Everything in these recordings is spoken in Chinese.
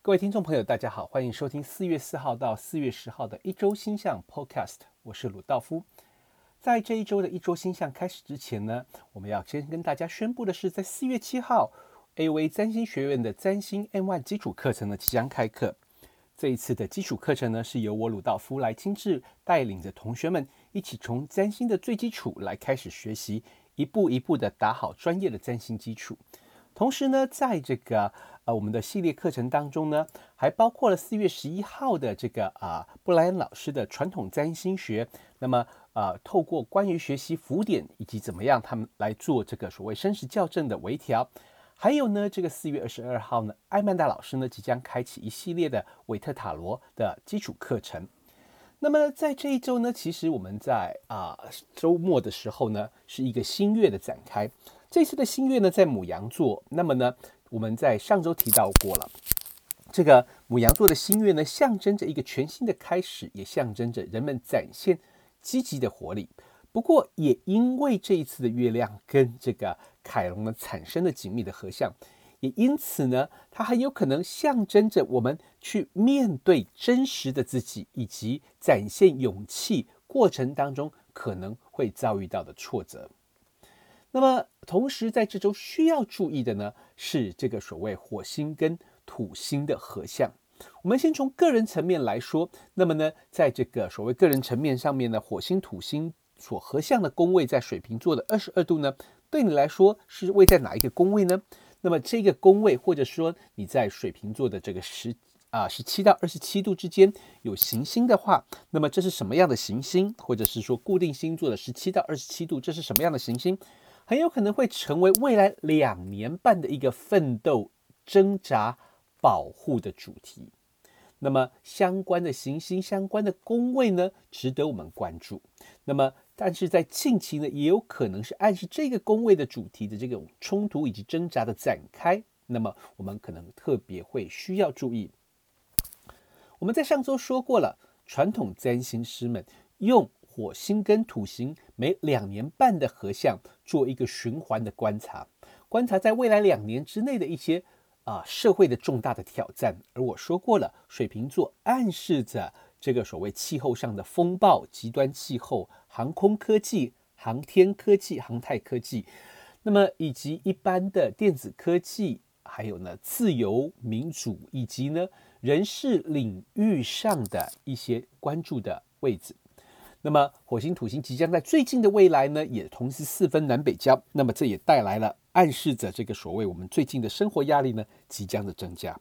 各位听众朋友，大家好，欢迎收听四月四号到四月十号的一周星象 Podcast，我是鲁道夫。在这一周的一周星象开始之前呢，我们要先跟大家宣布的是，在四月七号，AV 占星学院的占星 N1 基础课程呢即将开课。这一次的基础课程呢，是由我鲁道夫来亲自带领着同学们一起从占星的最基础来开始学习，一步一步的打好专业的占星基础。同时呢，在这个呃我们的系列课程当中呢，还包括了四月十一号的这个啊布莱恩老师的传统占星学。那么呃，透过关于学习浮点以及怎么样他们来做这个所谓生时校正的微调，还有呢，这个四月二十二号呢，艾曼达老师呢即将开启一系列的韦特塔罗的基础课程。那么在这一周呢，其实我们在啊周末的时候呢，是一个新月的展开。这次的新月呢，在牡羊座。那么呢，我们在上周提到过了，这个牡羊座的新月呢，象征着一个全新的开始，也象征着人们展现积极的活力。不过，也因为这一次的月亮跟这个凯龙呢产生了紧密的合相，也因此呢，它很有可能象征着我们去面对真实的自己，以及展现勇气过程当中可能会遭遇到的挫折。那么，同时在这周需要注意的呢，是这个所谓火星跟土星的合相。我们先从个人层面来说，那么呢，在这个所谓个人层面上面呢，火星土星所合相的宫位在水瓶座的二十二度呢，对你来说是位在哪一个宫位呢？那么这个宫位，或者说你在水瓶座的这个十啊十七到二十七度之间有行星的话，那么这是什么样的行星？或者是说固定星座的十七到二十七度，这是什么样的行星？很有可能会成为未来两年半的一个奋斗、挣扎、保护的主题。那么相关的行星、相关的宫位呢，值得我们关注。那么，但是在近期呢，也有可能是暗示这个宫位的主题的这种冲突以及挣扎的展开。那么，我们可能特别会需要注意。我们在上周说过了，传统占星师们用。火星跟土星每两年半的合相，做一个循环的观察，观察在未来两年之内的一些啊社会的重大的挑战。而我说过了，水瓶座暗示着这个所谓气候上的风暴、极端气候、航空科技、航天科技、航太科技，那么以及一般的电子科技，还有呢自由民主，以及呢人事领域上的一些关注的位置。那么火星、土星即将在最近的未来呢，也同时四分南北交。那么这也带来了暗示着这个所谓我们最近的生活压力呢，即将的增加。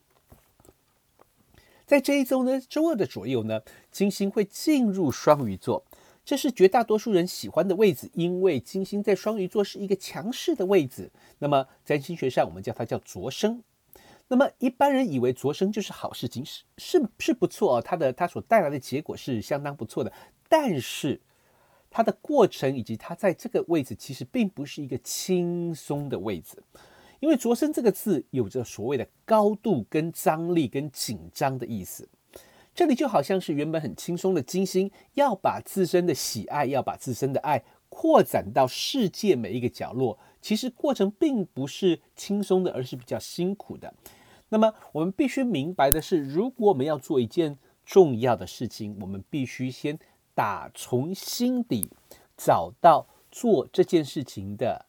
在这一周呢，周二的左右呢，金星会进入双鱼座，这是绝大多数人喜欢的位置，因为金星在双鱼座是一个强势的位置。那么在星学上，我们叫它叫卓升。那么一般人以为卓升就是好事情，是是是不错哦，它的它所带来的结果是相当不错的。但是，它的过程以及它在这个位置，其实并不是一个轻松的位置，因为“着身”这个字有着所谓的高度、跟张力、跟紧张的意思。这里就好像是原本很轻松的金星，要把自身的喜爱，要把自身的爱扩展到世界每一个角落，其实过程并不是轻松的，而是比较辛苦的。那么，我们必须明白的是，如果我们要做一件重要的事情，我们必须先。打从心底找到做这件事情的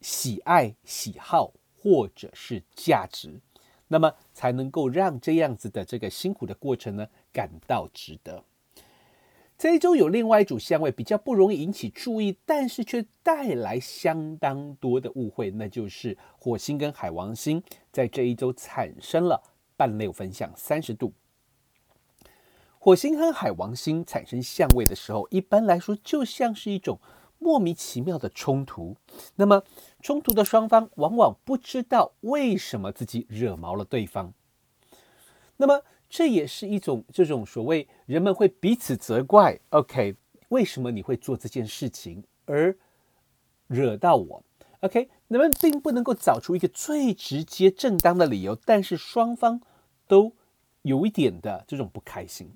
喜爱、喜好或者是价值，那么才能够让这样子的这个辛苦的过程呢感到值得。这一周有另外一组相位比较不容易引起注意，但是却带来相当多的误会，那就是火星跟海王星在这一周产生了半六分相三十度。火星和海王星产生相位的时候，一般来说就像是一种莫名其妙的冲突。那么，冲突的双方往往不知道为什么自己惹毛了对方。那么，这也是一种这种所谓人们会彼此责怪。OK，为什么你会做这件事情而惹到我？OK，人们并不能够找出一个最直接正当的理由，但是双方都有一点的这种不开心。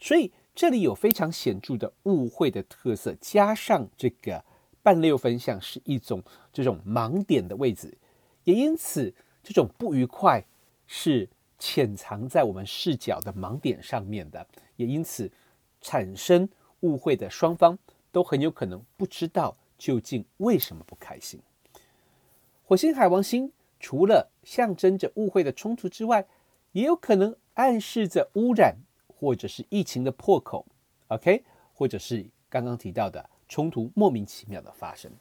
所以这里有非常显著的误会的特色，加上这个半六分相是一种这种盲点的位置，也因此这种不愉快是潜藏在我们视角的盲点上面的，也因此产生误会的双方都很有可能不知道究竟为什么不开心。火星海王星除了象征着误会的冲突之外，也有可能暗示着污染或者是疫情的破口，OK，或者是刚刚提到的冲突莫名其妙的发生。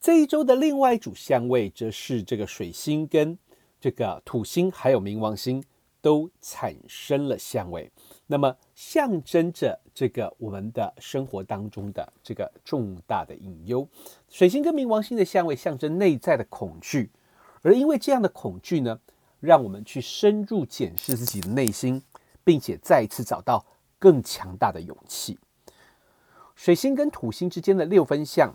这一周的另外一组相位，则是这个水星跟这个土星还有冥王星都产生了相位，那么象征着这个我们的生活当中的这个重大的隐忧。水星跟冥王星的相位象征内在的恐惧，而因为这样的恐惧呢，让我们去深入检视自己的内心，并且再一次找到更强大的勇气。水星跟土星之间的六分相。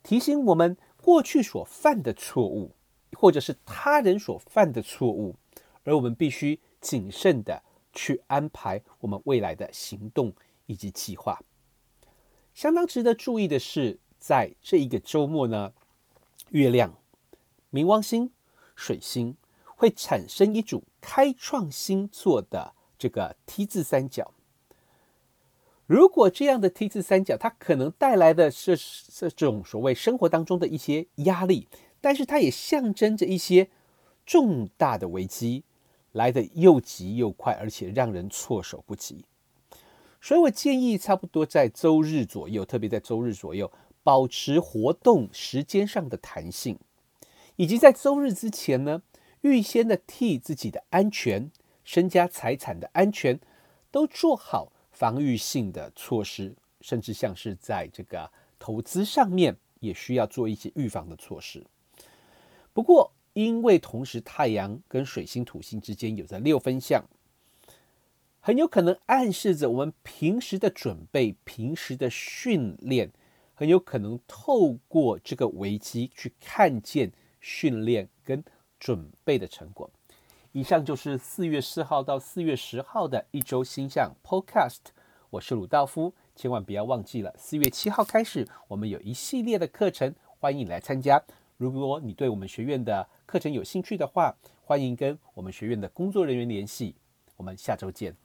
提醒我们过去所犯的错误，或者是他人所犯的错误，而我们必须谨慎地去安排我们未来的行动以及计划。相当值得注意的是，在这一个周末呢，月亮、冥王星、水星会产生一组开创星座的这个 T 字三角。如果这样的 T 字三角，它可能带来的是这种所谓生活当中的一些压力，但是它也象征着一些重大的危机，来的又急又快，而且让人措手不及。所以我建议，差不多在周日左右，特别在周日左右，保持活动时间上的弹性，以及在周日之前呢，预先的替自己的安全、身家财产的安全都做好。防御性的措施，甚至像是在这个投资上面，也需要做一些预防的措施。不过，因为同时太阳跟水星、土星之间有着六分相，很有可能暗示着我们平时的准备、平时的训练，很有可能透过这个危机去看见训练跟准备的成果。以上就是四月四号到四月十号的一周星象 Podcast。我是鲁道夫，千万不要忘记了，四月七号开始，我们有一系列的课程，欢迎你来参加。如果你对我们学院的课程有兴趣的话，欢迎跟我们学院的工作人员联系。我们下周见。